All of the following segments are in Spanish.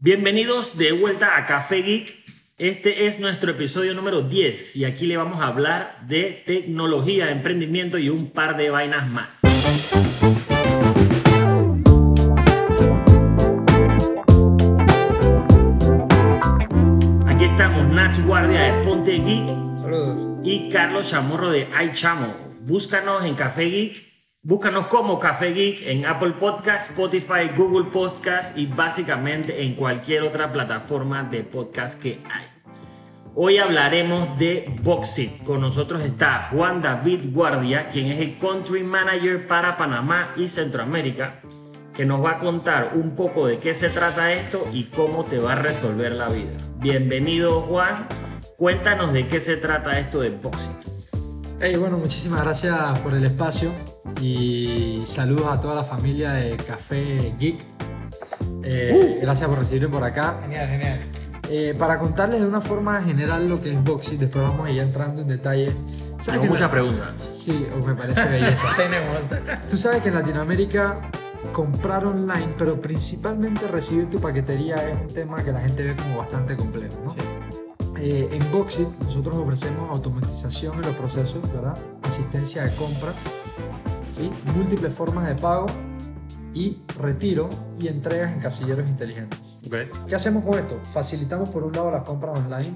Bienvenidos de vuelta a Café Geek. Este es nuestro episodio número 10 y aquí le vamos a hablar de tecnología, emprendimiento y un par de vainas más. Aquí estamos Nats Guardia de Ponte Geek Saludos. y Carlos Chamorro de iChamo. Búscanos en Café Geek, búscanos como Café Geek en Apple Podcast, Spotify, Google Podcast y básicamente en cualquier otra plataforma de podcast que hay. Hoy hablaremos de Boxit. Con nosotros está Juan David Guardia, quien es el Country Manager para Panamá y Centroamérica, que nos va a contar un poco de qué se trata esto y cómo te va a resolver la vida. Bienvenido Juan, cuéntanos de qué se trata esto de Boxit. Hey, bueno, muchísimas gracias por el espacio y saludos a toda la familia de Café Geek. Eh, Gracias por recibirme por acá. Genial, genial. Eh, para contarles de una forma general lo que es Boxit, después vamos a ir entrando en detalle. ¿Sabes Tengo muchas la- preguntas. Sí, oh, me parece belleza. Tenemos. Tú sabes que en Latinoamérica comprar online, pero principalmente recibir tu paquetería es un tema que la gente ve como bastante complejo, ¿no? Sí. Eh, en Boxit nosotros ofrecemos automatización en los procesos, ¿verdad? Asistencia de compras, ¿sí? múltiples formas de pago y retiro y entregas en casilleros inteligentes. ¿Qué hacemos con esto? Facilitamos por un lado las compras online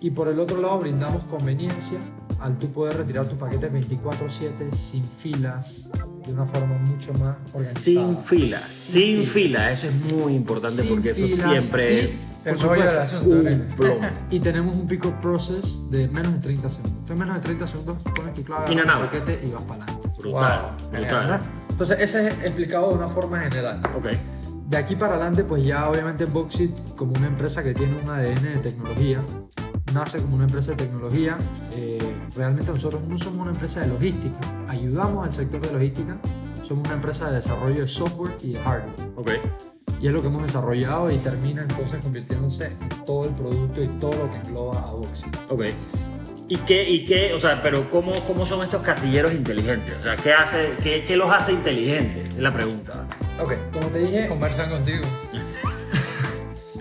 y por el otro lado brindamos conveniencia al tú poder retirar tus paquetes 24/7 sin filas, de una forma mucho más organizada. Sin filas, sin, Sin fila, eso es muy importante Sin porque eso filas siempre y- es Se Por supuesto. asunto. un plomo. Y tenemos un pick-up process de menos de 30 segundos. Entonces, en menos de 30 segundos pones tu clave en and el paquete y vas para adelante. Brutal, Wow, brutal. Entonces, ese es explicado de una forma general. Ok, De aquí para adelante, pues ya obviamente Boxit, como una empresa que tiene un ADN de tecnología, nace como una empresa de tecnología. eh, realmente nosotros no somos una empresa de logística, ayudamos al sector de logística, somos una empresa de desarrollo de software y de hardware. ok. Y es lo que hemos desarrollado y termina entonces convirtiéndose en todo el producto y todo lo que engloba a Boxit. Ok. ¿Y qué, y qué, o sea, pero cómo, cómo son estos casilleros inteligentes? O sea, ¿qué, hace, qué, qué los hace inteligentes? Es la pregunta. Ok, como te dije, Conversan contigo.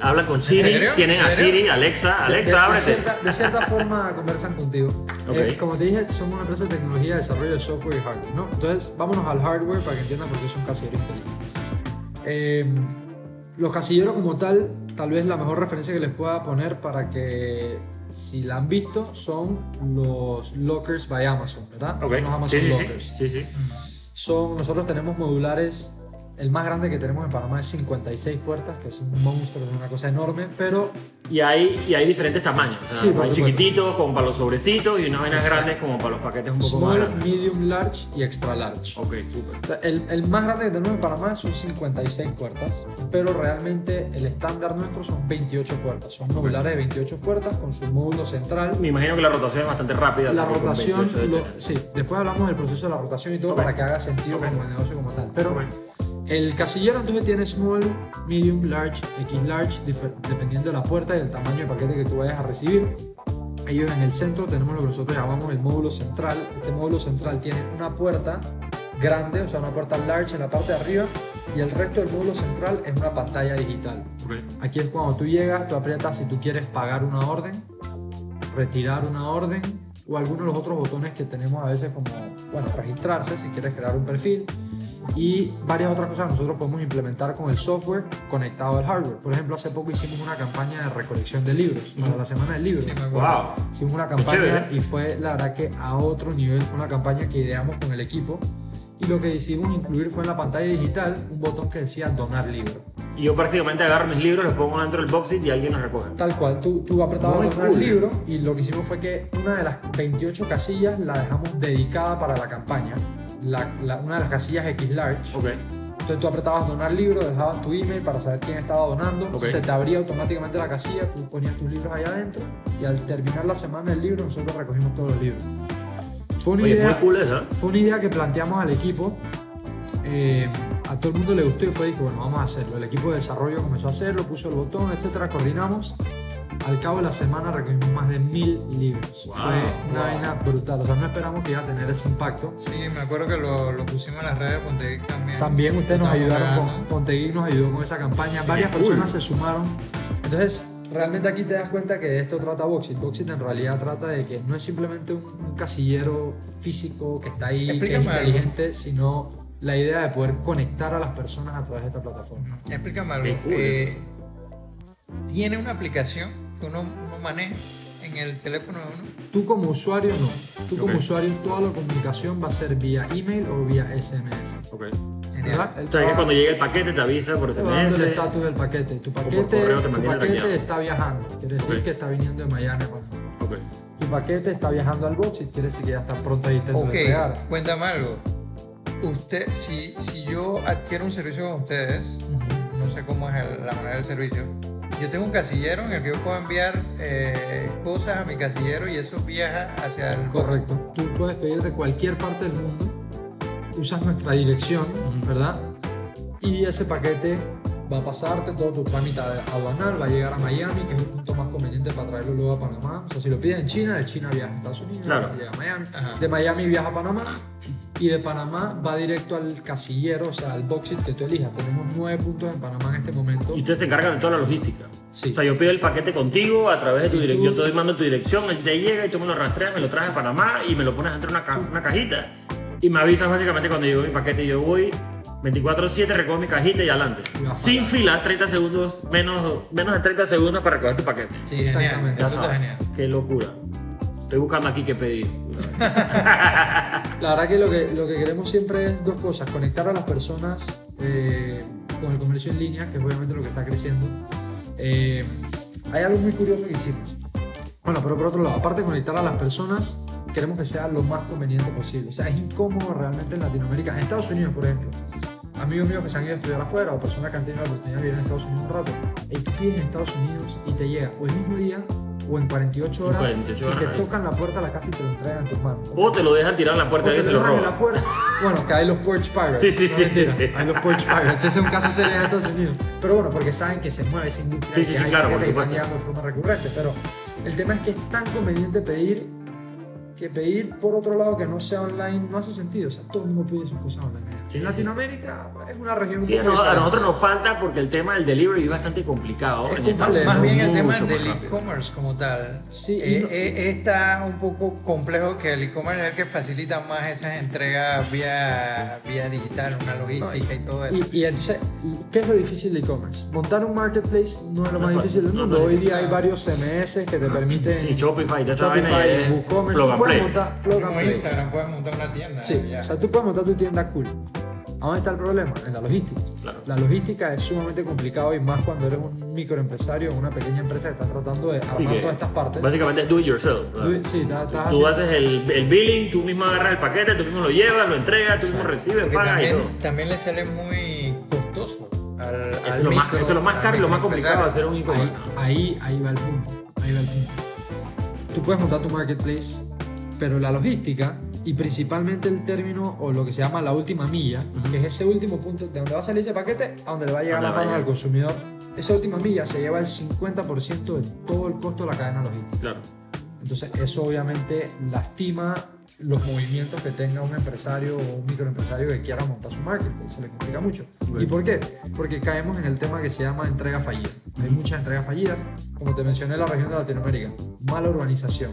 Habla con Siri, tienen a. Siri, Alexa, de- de- Alexa, de, ábrete. cierta, de cierta forma conversan contigo. Ok. Eh, como te dije, somos una empresa de tecnología de desarrollo de software y hardware, ¿no? Entonces, vámonos al hardware para que entiendan por qué son casilleros inteligentes. Eh, los casilleros como tal, tal vez la mejor referencia que les pueda poner para que si la han visto son los lockers by Amazon, ¿verdad? Ok, Son los Amazon sí, sí, lockers. sí, sí, sí. Son, nosotros tenemos modulares, el más grande que tenemos en Panamá es 56 puertas, que es un monstruo, es una cosa enorme, pero Y hay, y hay diferentes tamaños. O sea, Sí, hay chiquititos como para los sobrecitos y unas vainas Exacto. grandes como para los paquetes un poco más grandes. medium, large y extra large. Ok, súper. El, el más grande que tenemos en Panamá son 56 puertas, pero realmente el estándar nuestro son 28 puertas. Son modulares de 28 puertas con su módulo central. Me imagino que la rotación es bastante rápida. La rotación, 28 debe lo- sí, después hablamos del proceso de la rotación y todo Ok. para que haga sentido Ok. como el negocio como tal. Pero Ok. El casillero entonces tiene small, medium, large, X large, dependiendo de la puerta y del tamaño de paquete que tú vayas a recibir. Ellos en el centro tenemos lo que nosotros llamamos el módulo central. Este módulo central tiene una puerta grande, o sea, una puerta large en la parte de arriba y el resto del módulo central es una pantalla digital. Ok. Aquí es cuando tú llegas, tú aprietas si tú quieres pagar una orden, retirar una orden o algunos de los otros botones que tenemos a veces como, bueno, registrarse si quieres crear un perfil y varias otras cosas que nosotros podemos implementar con el software conectado al hardware. Por ejemplo, hace poco hicimos una campaña de recolección de libros para la semana del libro. Sí. Wow. Hicimos una campaña y fue la verdad que a otro nivel, fue una campaña que ideamos con el equipo y lo que decidimos incluir fue en la pantalla digital un botón que decía donar libro. Y yo prácticamente agarro mis libros, los pongo dentro del boxit y alguien los recoge. Tal cual, tú, tú apretabas donar cool. libro y lo que hicimos fue que una de las 28 casillas la dejamos dedicada para la campaña, la- la- una de las casillas X large. Ok. Entonces tú apretabas donar libro, dejabas tu email para saber quién estaba donando, Ok. se te abría automáticamente la casilla, tú ponías tus libros ahí adentro y al terminar la semana del libro nosotros recogimos todos los libros. Fue una, Oye, idea, cool esa. fue una idea que planteamos al equipo. eh, a todo el mundo le gustó y fue, dije, bueno, vamos a hacerlo. El equipo de desarrollo comenzó a hacerlo, puso el botón, etcétera, coordinamos. Al cabo de la semana recogimos más de mil libros. Wow, Fue una wow. vaina brutal. O sea, no esperamos que iba a tener ese impacto. Sí, me acuerdo que lo, lo pusimos en las redes de Pontevic también. También ustedes nos ayudaron con Pontegui nos ayudó con esa campaña. Varias cool. personas se sumaron. Entonces, realmente aquí te das cuenta que de esto trata Boxit. Boxit en realidad trata de que no es simplemente un, un casillero físico que está ahí, que es Explícame algo. inteligente, sino la idea de poder conectar a las personas a través de esta plataforma. Explícame algo. Qué cool Eh, Tiene una aplicación que uno, uno maneja en el teléfono de uno. Tú como usuario no. Tú como Ok. usuario toda la comunicación va a ser vía email o vía SMS. Ok. Entonces, te cuando llegue el paquete te avisa por te va dando el SMS. estatus del paquete. Tu paquete, te tu paquete está viajando. Quiere decir Ok. que está viniendo de Miami a Panamá. Ok. Tu paquete está viajando al Boxit. Quiere decir que ya está pronto ahí te lo Ok, entregar. cuéntame algo. Usted, si, si yo adquiero un servicio con ustedes, Ujú. no sé cómo es el- la manera del servicio, yo tengo un casillero en el que yo puedo enviar eh, cosas a mi casillero y eso viaja hacia el box. Correcto. Tú puedes pedir de cualquier parte del mundo, usas nuestra dirección, ¿verdad? Y ese paquete va a pasarte todo tu trámite aduanal, va a llegar a Miami, que es el punto más conveniente para traerlo luego a Panamá. O sea, si lo pides en China, de China viaja a Estados Unidos, Claro. llega a Miami. Ajá. De Miami viaja a Panamá. Y de Panamá va directo al casillero, o sea, al boxit que tú elijas. Tenemos nueve puntos en Panamá en este momento. Y ustedes se encargan de toda la logística. Sí. O sea, yo pido el paquete contigo a través de tu Y dirección. Yo te mando tu dirección, él te llega y tú me lo rastreas, me lo traes a Panamá y me lo pones dentro de una, ca- una cajita. Y me avisas básicamente cuando llegó mi paquete. Yo voy 24-7, recojo mi cajita y adelante. Y Sin para fila, 30 segundos, menos, menos de 30 segundos para recoger tu paquete. Sí, genial. Exactamente. Eso está genial. Qué locura. Estoy buscando aquí qué pedir. La verdad que lo que, lo que queremos siempre es dos cosas, conectar a las personas eh, con el comercio en línea, que es obviamente lo que está creciendo. Eh, hay algo muy curioso que hicimos. Bueno, pero por otro lado, aparte de conectar a las personas, queremos que sea lo más conveniente posible. O sea, es incómodo realmente en Latinoamérica. En Estados Unidos, por ejemplo, amigos míos que se han ido a estudiar afuera o personas que han tenido la oportunidad de vivir en Estados Unidos un rato, y tú pides en Estados Unidos y te llega o el mismo día o en 48 En horas 48 y te horas. tocan la puerta de la casa y te lo entregan en tus manos. O te lo dejan tirar en la puerta O y te se lo dejan en roba. la puerta. Bueno, que hay los Porch Pirates. Sí, sí, no sí, mentira, sí. Hay los Porch Pirates. Ese es un caso serio en Estados Unidos. Pero bueno, porque saben que se mueve esa industria. Sí, y sí, que sí, hay claro, que están supuesto. llegando de forma recurrente. Pero el tema es que es tan conveniente pedir que pedir por otro lado que no sea online no hace sentido. O sea, todo el mundo pide sus cosas online. En Latinoamérica es una región un Sí, a, poco no- a nosotros nos falta porque el tema del delivery es bastante complicado. Es En complejo. Más bien el tema del e-commerce como tal. Sí, y eh, no- eh, está un poco complejo que el e-commerce es el que facilita más esas entregas vía, vía digital, una logística y todo eso. Y, y entonces, ¿qué es lo difícil de e-commerce? Montar un marketplace no es lo No más difícil del no, mundo. no Hoy día hay varios CMS que te permiten. Sí, Shopify, ya Shopify, es WooCommerce, puedes montar plug and Como play. Instagram puedes montar una tienda. Sí, ya. o sea, tú puedes montar tu tienda cool. ¿A dónde está el problema? En la logística. Claro. La logística es sumamente complicado y más cuando eres un microempresario o una pequeña empresa que está tratando de armar Sí, que todas estas partes. Básicamente es do it yourself. ¿verdad? Tú- sí, estás- estás Tú haciendo- haces el, el billing, tú mismo agarras el paquete, tú mismo lo llevas, lo entregas, tú mismo recibes, Porque pagas y todo. también, también le sale muy costoso al, Eso al es, lo más, micro- eso es lo más caro y lo más complicado de hacer un e-commerce. Ahí, ahí, ahí va el punto. Ahí va el punto. Tú puedes montar tu marketplace, pero la logística y principalmente el término o lo que se llama la última milla, que es ese último punto de donde va a salir ese paquete a donde le va a llegar la mano al consumidor. Esa última milla se lleva el 50% de todo el costo de la cadena logística. Claro. Entonces eso obviamente lastima los movimientos que tenga un empresario o un microempresario que quiera montar su marketplace, se le complica mucho. ¿Y por qué? Porque caemos en el tema que se llama entrega fallida. Hay muchas entregas fallidas, como te mencioné en la región de Latinoamérica, mala urbanización,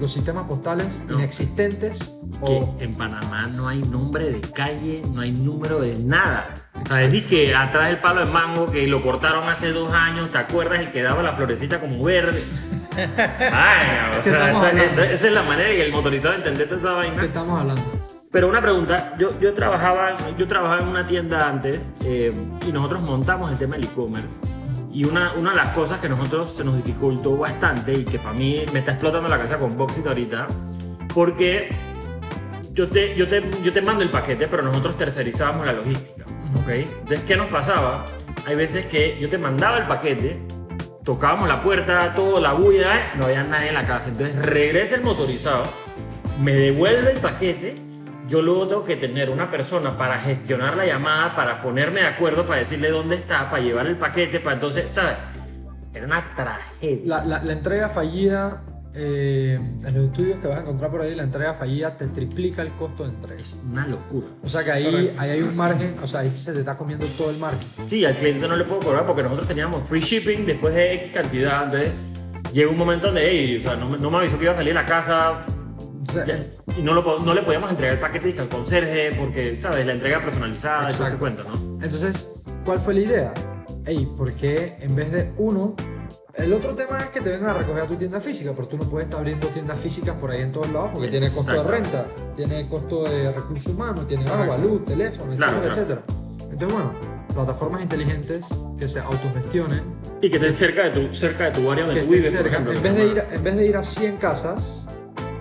los sistemas postales No. inexistentes Que o en Panamá no hay nombre de calle, no hay número de nada. O sea, es que atrás del palo de mango que lo cortaron hace dos años, ¿te acuerdas? El que daba la florecita como verde. Ay, o ¿Qué sea, esa, esa- esa es la manera y el motorizado entender toda esa ¿qué vaina. estamos hablando? Pero una pregunta, yo, yo, trabajaba, yo trabajaba en una tienda antes eh, y nosotros montamos el tema del e-commerce. Y una, una de las cosas que nosotros se nos dificultó bastante y que para mí me está explotando la cabeza con Boxit ahorita, porque yo te, yo, te, yo te mando el paquete, pero nosotros tercerizábamos la logística. ¿ok? Entonces, ¿qué nos pasaba? Hay veces que yo te mandaba el paquete, tocábamos la puerta, todo, la bulla, ¿eh? no había nadie en la casa. Entonces regresa el motorizado, me devuelve el paquete, yo luego tengo que tener una persona para gestionar la llamada, para ponerme de acuerdo, para decirle dónde está, para llevar el paquete, para entonces, ¿sabes? Era una tragedia. La, la- la entrega fallida, eh, en los estudios que vas a encontrar por ahí, la entrega fallida te triplica el costo de entrega. Es una locura. O sea que ahí, ahí hay un margen, o sea, ahí se te está comiendo todo el margen. Sí, al cliente no le puedo cobrar porque nosotros teníamos free shipping después de X cantidad. Entonces, llega un momento donde, hey, o sea, no, me- no me avisó que iba a salir a la casa Ya, y no, lo, no le podíamos entregar el paquete al conserje porque, ¿sabes? La entrega personalizada ese Exacto. cuento, ¿no? Entonces, ¿cuál fue la idea? Ey, ¿por qué en vez de uno? El otro tema es que te vengan a recoger a tu tienda física, pero tú no puedes estar abriendo tiendas físicas por ahí en todos lados porque tiene costo de renta, tiene costo de recursos humanos, tiene agua, luz, teléfono, Claro, etcétera, claro. etcétera. Entonces, bueno, plataformas inteligentes que se autogestionen, Y que estén cerca de tu, cerca de tu área donde tú vives, por ejemplo. En vez, de ir, en vez de ir a 100 casas,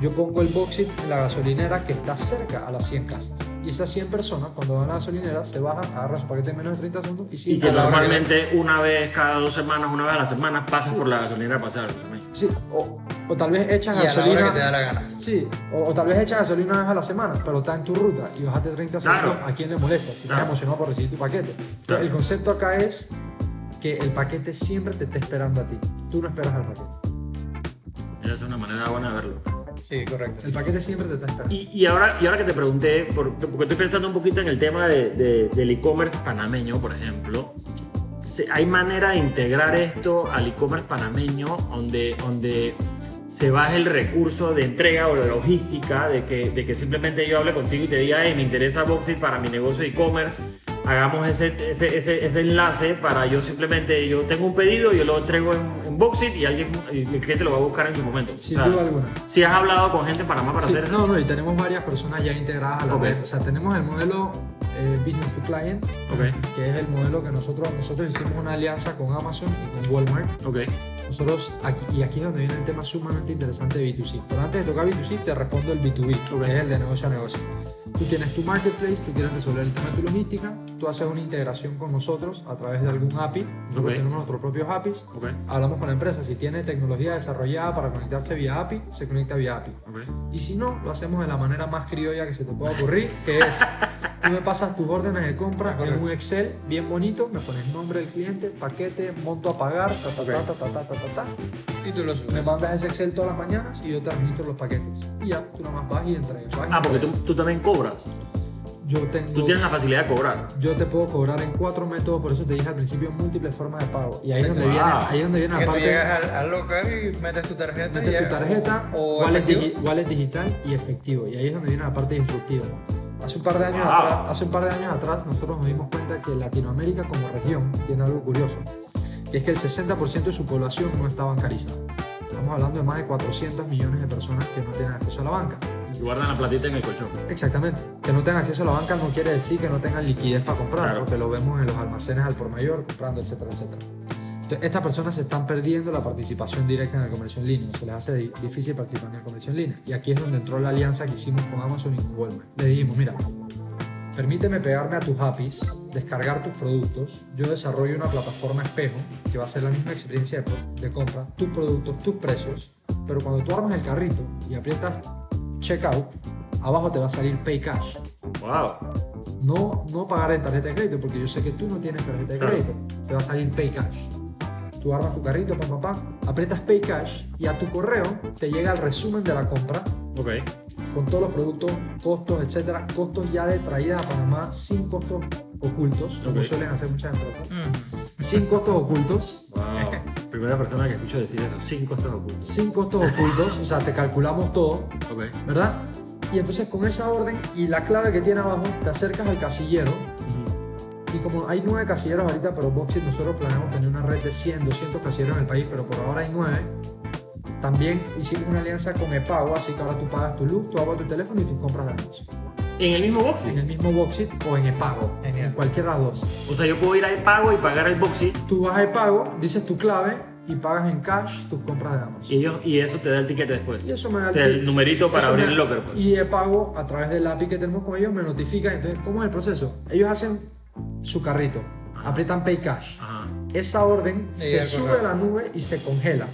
yo pongo el boxit en la gasolinera que está cerca a las 100 casas. Y esas 100 personas, cuando van a la gasolinera, se bajan, agarran su paquete en menos de 30 segundos y Y siguen que hora que- normalmente una vez cada dos semanas, una vez a la semana, pases por la gasolinera a pasar también. Sí, o, o tal vez echan Y a la gasolina. hora que te da la gana. Sí, o, o tal vez echas gasolina una vez a la semana, pero está en tu ruta y bajaste 30 Claro. segundos. ¿A quién le molesta? Si Claro. estás emocionado por recibir tu paquete. Claro. El concepto acá es que el paquete siempre te está esperando a ti. Tú no esperas al paquete. Esa es una manera buena de verlo. Sí, correcto. El paquete siempre te está esperando. Y, y ahora, y ahora que te pregunté, por- porque estoy pensando un poquito en el tema de- de- del e-commerce panameño, por ejemplo, ¿hay manera de integrar esto al e-commerce panameño donde, donde se baje el recurso de entrega o de logística, de que, de que simplemente yo hable contigo y te diga, hey, me interesa Boxit para mi negocio de e-commerce, hagamos ese, ese, ese, ese enlace para yo simplemente, yo tengo un pedido, yo lo entrego en, en Boxit y alguien, el cliente lo va a buscar en su momento. Sin O sea, duda alguna. Si has hablado con gente en Panamá para Sí, hacer no, no, y tenemos varias personas ya integradas a la Ok. red. O sea, tenemos el modelo eh, Business to Client, Ok. que es el modelo que nosotros, nosotros hicimos una alianza con Amazon y con Walmart. Ok. Nosotros, aquí, y aquí es donde viene el tema sumamente interesante de B2C. Pero antes de tocar B2C, te respondo el B2B, Ok. que es el de negocio a negocio. Tú tienes tu marketplace, tú quieres resolver el tema de tu logística, tú haces una integración con nosotros a través de algún API. Nosotros tenemos nuestros propios APIs. Hablamos con la empresa, si tiene tecnología desarrollada para conectarse vía API, se conecta vía API. Y si no, lo hacemos de la manera más criolla que se te pueda ocurrir, que es, tú me pasas tus órdenes de compra en un Excel bien bonito, me pones nombre del cliente, paquete, monto a pagar, ta ta ta ta ta ta ta ta, ta. Y tú lo Me subes. mandas ese Excel todas las mañanas y yo te registro los paquetes. Y ya, tú nomás vas y entregas. Ah, porque tú, tú también cobras. Yo tengo... Tú tienes la facilidad de cobrar. Yo te puedo cobrar en cuatro métodos, por eso te dije al principio múltiples formas de pago. Y ahí es donde Wow. viene, ahí es donde viene Que la tú parte... llegas al, al local y metes tu tarjeta. y Metes ya- tu tarjeta, o, o wallet, digi- wallet digital y efectivo. Y ahí es donde viene la parte disruptiva. Hace un par de años Wow. atrás, hace un par de años atrás nosotros nos dimos cuenta que Latinoamérica como región tiene algo curioso, que es que el 60% de su población no está bancarizada. Estamos hablando de más de 400 millones de personas que no tienen acceso a la banca. Y guardan la platita en el colchón. Exactamente. Que no tengan acceso a la banca no quiere decir que no tengan liquidez para comprar, Claro. porque lo vemos en los almacenes al por mayor, comprando, etcétera, etcétera. Entonces, estas personas se están perdiendo la participación directa en el comercio en línea, se les hace di- difícil participar en el comercio en línea. Y aquí es donde entró la alianza que hicimos con Amazon y con Walmart. Le dijimos, mira, permíteme pegarme a tus APIs, descargar tus productos, yo desarrollo una plataforma espejo que va a ser la misma experiencia de, de compra, tus productos, tus precios, pero cuando tú armas el carrito y aprietas checkout, abajo te va a salir pay cash. Wow. No, no pagar en tarjeta de crédito, porque yo sé que tú no tienes tarjeta de Claro. crédito. Te va a salir pay cash. Tú armas tu carrito, pam, pam, aprietas pay cash y a tu correo te llega el resumen de la compra Ok. Con todos los productos, costos, etcétera, costos ya de traída a Panamá sin costos ocultos, como Ok. suelen hacer muchas empresas, Mm. sin costos ocultos, Wow. Primera persona que escucho decir eso. Sin costos ocultos. sin costos ocultos, o sea, te calculamos todo, Ok. ¿verdad? Y entonces con esa orden y la clave que tiene abajo, te acercas al casillero Ujú. y como hay nueve casilleros ahorita, pero Boxit nosotros planeamos tener una red de 100, 200 casilleros en el país, pero por ahora hay nueve. También hicimos una alianza con Epago, así que ahora tú pagas tu luz, tu agua, tu teléfono y tus compras de Amazon. En el mismo boxing. En el mismo Boxit o en Epago, Genial. en cualquiera de las dos. O sea, yo puedo ir al pago y pagar el boxing Tú vas a Epago, dices tu clave y pagas en cash tus compras de Amazon. y, ellos, y eso te da el ticket después. Y eso me da Te da el numerito para abrir me- el locker. Pues. Y Epago, a través del API que tenemos con ellos, me notifica. Entonces, ¿cómo es el proceso? Ellos hacen su carrito, aprietan Pay Cash. Ajá. Esa orden se el sube a la nube y se congela.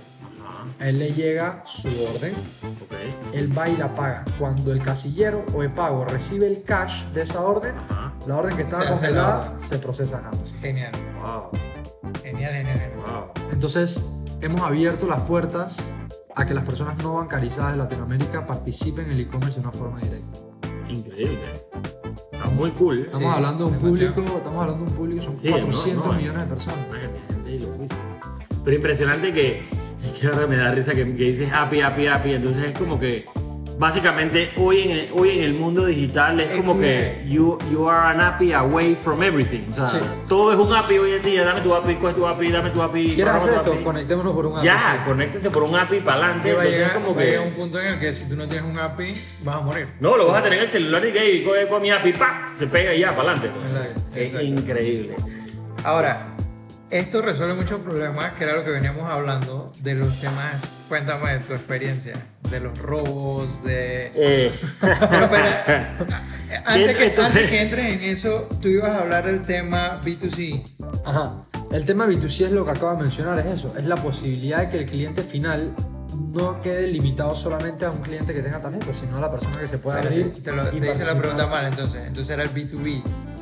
A él le llega su orden, Ok. él va y la paga. Cuando el casillero o Epago recibe el cash de esa orden, Ajá. la orden que estaba Se congelada se procesa en Amazon. Genial. Wow. Genial, genial, genial. Wow. Entonces, hemos abierto las puertas a que las personas no bancarizadas de Latinoamérica participen en el e-commerce de una forma directa. Increíble. Está muy cool. Estamos Sí, hablando de un demasiado. público, estamos hablando de un público, son Sí, no, 400 no, millones de personas. Pero impresionante que, que ahora me da risa que, que dices happy, happy, happy. Entonces es como que básicamente hoy en el, hoy en el mundo digital es Es como que- you, you are an API away from everything. O sea, Sí. todo es un API hoy en día. Dame tu API, coge tu API, dame tu API. ¿Quieres hacer esto? API. Conectémonos por un Ya, API. conéctense por un API para adelante. Va a Entonces es llegar, como va que. un punto en el que si tú no tienes un API, vas a morir. No, lo vas a tener en el celular y que "Ey, coge con mi API, ¡pa! Se pega y ya, para adelante. Exacto, Es increíble. Ahora, esto resuelve muchos problemas, que era lo que veníamos hablando de los temas. Cuéntame de tu experiencia, de los robos, de. Eh, Pero, pero, antes, que, antes que entres en eso, tú ibas a hablar del tema B2C. Ajá. El tema B2C es lo que acabo de mencionar, es eso, es la posibilidad de que el cliente final no quede limitado solamente a un cliente que tenga tarjeta, sino a la persona que se pueda abrir. te, lo- y te hice la pregunta mal, entonces. Entonces era el B2B,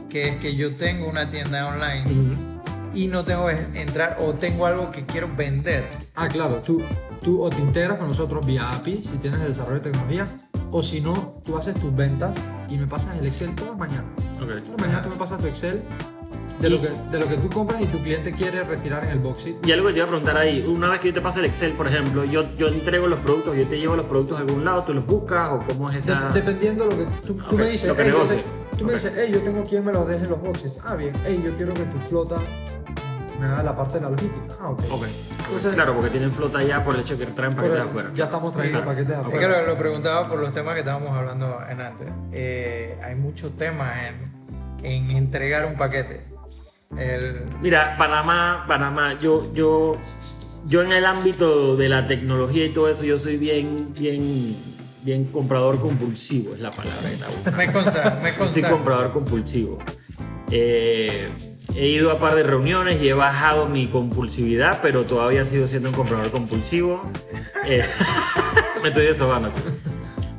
que es que yo tengo una tienda online ujú. Y no tengo que entrar o tengo algo que quiero vender. Ah, claro, tú, tú o te integras con nosotros vía API si tienes el desarrollo de tecnología, o si no, tú haces tus ventas y me pasas el Excel todas las mañanas. Ok. Todas las mañanas tú me pasas tu Excel de, lo que, de lo que tú compras y tu cliente quiere retirar en el Boxit. Y algo que te iba a preguntar ahí, una vez que yo te pase el Excel, por ejemplo, yo, yo entrego los productos, yo te llevo los productos a algún lado, tú los buscas o cómo es De- esa... dependiendo de lo que tú, tú Ok, me dices, lo que "Ey, yo negocie". te- tú me Ok. dices, hey, yo tengo quien me los deje en los boxes. Ah, bien, hey, yo quiero que tu flota me haga la parte de la logística. Ah, ok. Ok. Entonces- claro, porque tienen flota ya por el hecho de que traen paquetes afuera. ya estamos trayendo Claro. paquetes Es afuera. que lo, lo preguntaba por los temas que estábamos hablando en antes. Eh, hay muchos temas en, en entregar un paquete. El, Mira, Panamá, Panamá, yo, yo, yo en el ámbito de la tecnología y todo eso, yo soy bien, bien, bien comprador compulsivo, es la palabra que está buscando. me consta, me Yo soy consta. comprador compulsivo. Eh, he ido a par de reuniones y he bajado mi compulsividad, pero todavía sigo siendo un comprador compulsivo. Eh, me estoy desobando.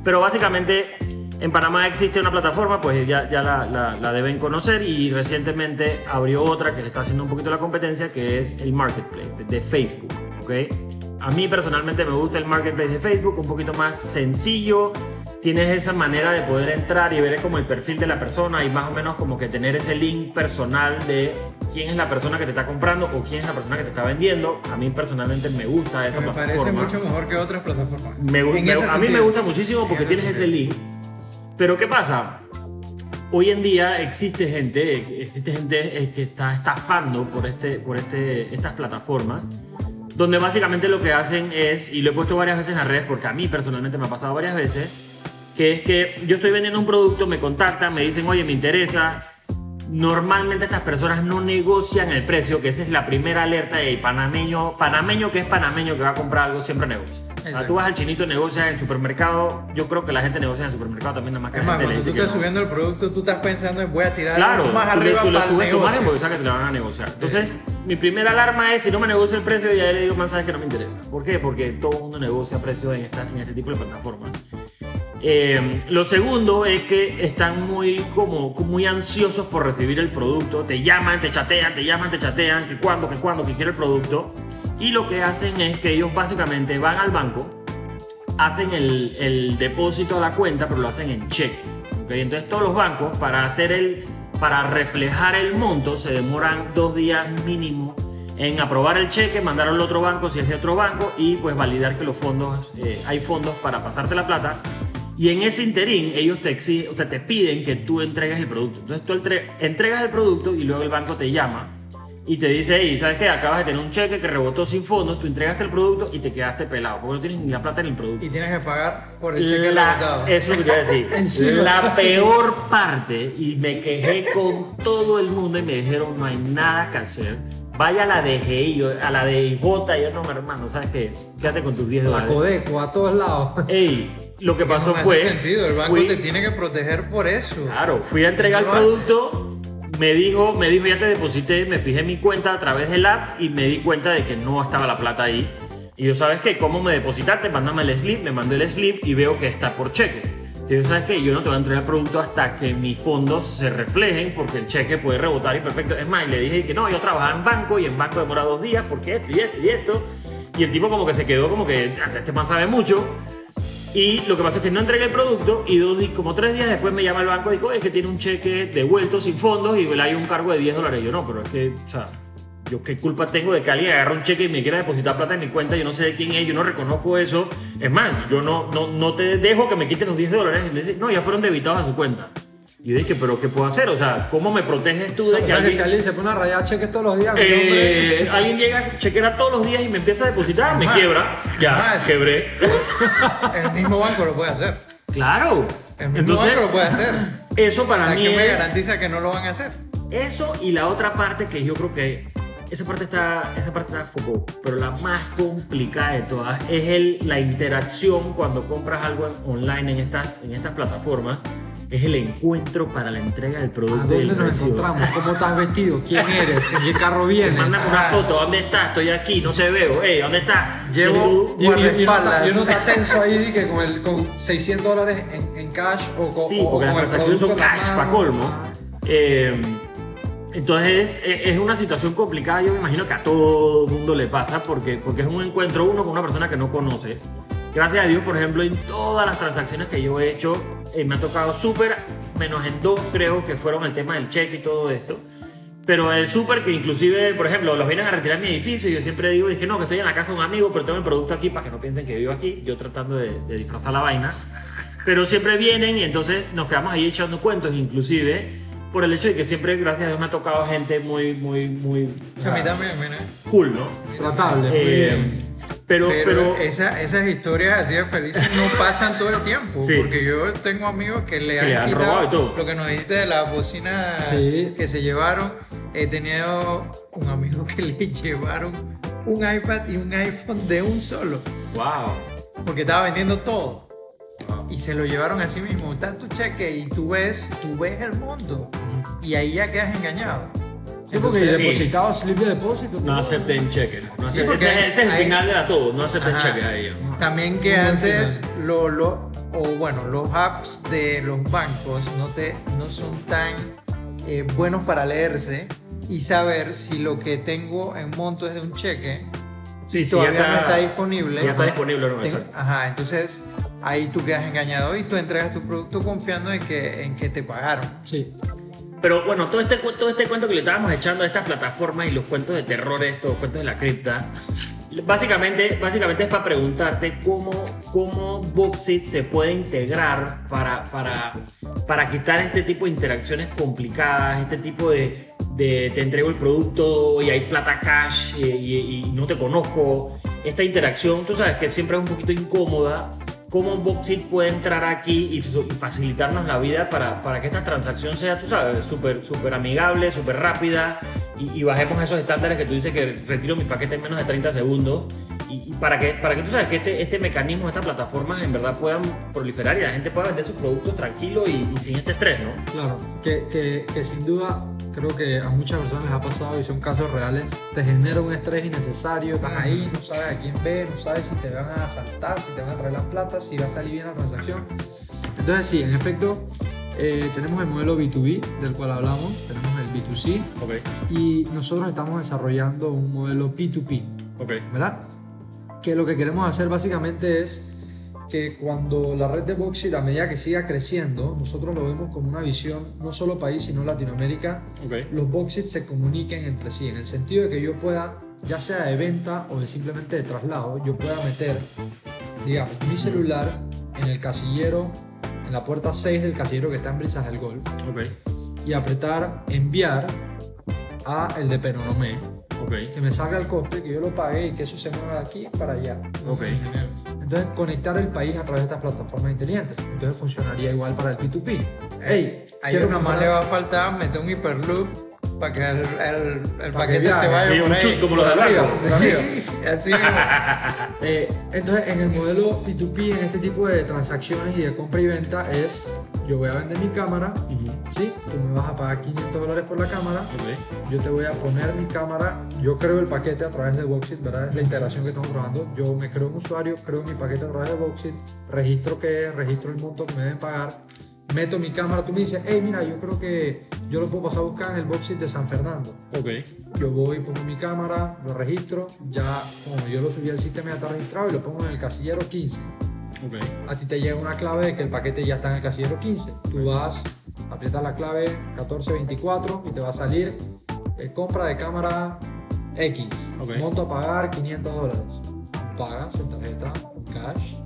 Pero básicamente en Panamá existe una plataforma, pues ya, ya la, la- la deben conocer y recientemente abrió otra que le está haciendo un poquito la competencia, que es el Marketplace de, Facebook. ¿ok? A mí personalmente me gusta el Marketplace de Facebook, un poquito más sencillo. Tienes esa manera de poder entrar y ver como el perfil de la persona y más o menos como que tener ese link personal de quién es la persona que te está comprando o quién es la persona que te está vendiendo. A mí personalmente me gusta esa me parece plataforma. mucho mejor que otras plataformas. Me me- a mí me gusta muchísimo porque ese tienes ese link. Pero ¿qué pasa? Hoy en día existe gente, ex- existe gente eh, que está estafando por, este, por este, estas plataformas, donde básicamente lo que hacen es, y lo he puesto varias veces en las redes porque a mí personalmente me ha pasado varias veces, que es que yo estoy vendiendo un producto, me contactan, me dicen, oye, me interesa. Normalmente estas personas no negocian el precio, que esa es la primera alerta de panameño, panameño que es panameño que va a comprar algo siempre negocia. Exacto. tú vas al chinito, negocias en el supermercado. Yo creo que la gente negocia en el supermercado también, nada más que Es la más, gente le cuando tú estás no. subiendo el producto, tú estás pensando en voy a tirar Claro, más tú le, arriba tú le para el subes tu margen porque sabes que te la van a negociar. Entonces, mi primera alarma es si no me negocio el precio, ya le digo, man, sabes que no me interesa. ¿Por qué? Porque todo el mundo negocia precios en, esta- en este tipo de plataformas. Eh, lo segundo es que están muy, como, muy ansiosos por recibir el producto. Te llaman, te chatean, te llaman, te chatean, que cuándo, que cuándo, que quiere el producto. Y lo que hacen es que ellos básicamente van al banco, hacen el, el depósito a la cuenta, pero lo hacen en cheque. ¿ok? Entonces todos los bancos para hacer el, para reflejar el monto se demoran dos días mínimo en aprobar el cheque, mandar al otro banco si es de otro banco y pues validar que los fondos, eh, hay fondos para pasarte la plata. Y en ese interín ellos te exigen, o sea, te piden que tú entregues el producto. Entonces tú entre- entregas el producto y luego el banco te llama y te dice, hey, ¿sabes qué? Acabas de tener un cheque que rebotó sin fondos, tú entregaste el producto y te quedaste pelado, porque no tienes ni la plata ni el producto. Y tienes que pagar por el cheque La- rebotado. eso es lo que te iba a decir. La peor parte, y me quejé con todo el mundo y me dijeron, no hay nada que hacer. Vaya a la DGI, yo- a la DIJ, yo no, hermano, ¿sabes qué? Quédate con tus 10 La dólares. Codeco a todos lados. Ey, lo que pasó no fue... sentido, el banco fui- te tiene que proteger por eso. Claro, fui a entregar el producto, me dijo, me dijo, ya te deposité, me fijé en mi cuenta a través del app y me di cuenta de que no estaba la plata ahí. Y yo, ¿sabes qué? ¿Cómo me depositaste? Mándame el slip, me mandó el slip y veo que está por cheque. Entonces, ¿sabes qué? Yo no te voy a entregar el producto hasta que mis fondos se reflejen, porque el cheque puede rebotar y perfecto. Es más, y le dije que no, yo trabajaba en banco y en banco demora dos días porque esto y esto y esto. Y el tipo como que se quedó como que, "Ah, este man sabe mucho. Y lo que pasa es que no entregué el producto y dos, como tres días después me llama el banco y dijo, es que tiene un cheque devuelto sin fondos y hay un cargo de 10 dólares. Yo no, pero es que, o sea, yo qué culpa tengo de que alguien agarre un cheque y me quiera depositar plata en mi cuenta, yo no sé de quién es, yo no reconozco eso. Es más, yo no, no, no te dejo que me quites los 10 dólares. Y me dice, no, ya fueron debitados a su cuenta. Y yo dije, pero ¿qué puedo hacer? O sea, ¿cómo me proteges tú O sea, de o que sea, que alguien... si alguien se pone a rayar cheques todos los días, Eh, alguien llega, chequera todos los días y me empieza a depositar, me quiebra, ya, quebré. El mismo banco lo puede hacer. Claro. El mismo Entonces, banco lo puede hacer. eso O para sea, mí ¿qué me es garantiza que no lo van a hacer? eso y la otra parte que yo creo que esa parte está esa parte está foco, pero la más complicada de todas es el, la interacción cuando compras algo online en estas en estas plataformas. Es el encuentro para la entrega del ¿A producto el dónde nos recibo. encontramos? ¿Cómo estás vestido? ¿Quién eres? ¿En qué carro vienes? Mándame una foto, ¿dónde estás? Estoy aquí, no te veo. Hey, ¿dónde estás? Llevo- Y, guardaespaldas. y uno está tenso ahí di que con, el, con 600 dólares en, en cash o con, Sí, o porque las con transacciones son cash para colmo. Eh, entonces es, es una situación complicada, yo me imagino que a todo mundo le pasa porque, porque es un encuentro uno con una persona que no conoces. Gracias a Dios, por ejemplo, en todas las transacciones que yo he hecho, eh, me ha tocado súper, menos en dos creo que fueron el tema del cheque y todo esto. Pero el súper que inclusive, por ejemplo, los vienen a retirar mi edificio y yo siempre digo, dije, no, que estoy en la casa de un amigo, pero tengo el producto aquí para que no piensen que vivo aquí, yo tratando de, de disfrazar la vaina. Pero siempre vienen y entonces nos quedamos ahí echando cuentos, inclusive por el hecho de que siempre, gracias a Dios, me ha tocado gente muy, muy, muy A mí también, mira. cool, ¿no? Tratable, muy Eh, bien. Pero, Pero, pero, esa- esas historias así de felices no pasan todo el tiempo. Sí. Porque yo tengo amigos que le Que han, le han robado y todo. lo que nos dijiste de la bocina Sí. que se llevaron. He tenido un amigo que le llevaron un iPad y un iPhone de un solo. wow. Porque estaba vendiendo todo. Y se lo llevaron así mismo. Está tu cheque y tú ves, tú ves el mundo. Y ahí ya quedas engañado. Sí, porque Entonces, sí. depositado, slip de depósito. No acepten cheques. No Sí, acepten- porque ese, es- ese es el hay- final de la todo, no acepten Ajá. cheques a ellos. También que antes lo, lo- o bueno, los apps de los bancos no, te, no son tan eh, buenos para leerse y saber si lo que tengo en monto es de un cheque Sí, sí, todavía ya no está- está disponible. ya está disponible, no, Tengo- exacto. ajá, entonces ahí tú quedas engañado y tú entregas tu producto confiando en que, en que te pagaron. Sí. Pero bueno, todo este, todo este cuento que le estábamos echando a estas plataformas y los cuentos de terror, estos cuentos de la cripta, básicamente, básicamente es para preguntarte cómo, cómo Boxit se puede integrar para, para, para quitar este tipo de interacciones complicadas, este tipo de, de te entrego el producto y hay plata cash y, y- y no te conozco. Esta interacción, tú sabes que siempre es un poquito incómoda cómo Boxit puede entrar aquí y, facilitarnos la vida para, para que esta transacción sea, tú sabes, súper súper amigable, súper rápida y, bajemos esos estándares que tú dices que retiro mi paquete en menos de 30 segundos y, para, que, para que tú sabes que este, este mecanismo, estas plataformas en verdad puedan proliferar y la gente pueda vender sus productos tranquilo y, sin este estrés, ¿no? Claro, que, que sin duda creo que a muchas personas les ha pasado y son casos reales, te genera un estrés innecesario, estás ahí, no sabes a quién ve, no sabes si te van a asaltar, si te van a traer las platas, si va a salir bien la transacción. Entonces sí, en efecto, eh, tenemos el modelo B2B del cual hablamos, tenemos el B2C Ok, y nosotros estamos desarrollando un modelo P2P. ok. ¿verdad? Que lo que queremos hacer básicamente es que cuando la red de Boxit a medida que siga creciendo, nosotros lo vemos como una visión no solo país sino Latinoamérica, Ok. los Boxit se comuniquen entre sí, en el sentido de que yo pueda, ya sea de venta o de simplemente de traslado, yo pueda meter, digamos, mi celular en el casillero, en la puerta 6 del casillero que está en Brisas del Golf Ok, y apretar enviar a el de Penonomé, ok, que me salga el coste, que yo lo pague y que eso se mueva de aquí para allá. ok. Entonces, conectar el país a través de estas plataformas inteligentes. Entonces, funcionaría igual para el P2P. Hey, Ahí nomás le va a faltar meter un hiperloop para que el, el- el que paquete se viaje. vaya Y por un ahí. como los de arriba, arriba. Así mismo. Eh, entonces, en el modelo P2P, en este tipo de transacciones y de compra y venta, es yo voy a vender mi cámara, Ujú. ¿sí? Tú me vas a pagar 500 dólares por la cámara, Ok. yo te voy a poner mi cámara, yo creo el paquete a través de Boxit, ¿verdad? Es la integración que estamos trabajando. Yo me creo un usuario, creo mi paquete a través de Boxit, registro qué es, registro el monto que me deben pagar, meto mi cámara, tú me dices, hey, mira, yo creo que yo lo puedo pasar a buscar en el Boxit de San Fernando. Ok. Yo voy, pongo mi cámara, lo registro, ya como yo lo subí al sistema ya está registrado y lo pongo en el casillero 15. Ok. A ti te llega una clave de que el paquete ya está en el casillero 15. Tú vas, aprietas la clave 1424 y te va a salir eh, compra de cámara X. Ok. Monto a pagar 500 dólares. Pagas en tarjeta, cash.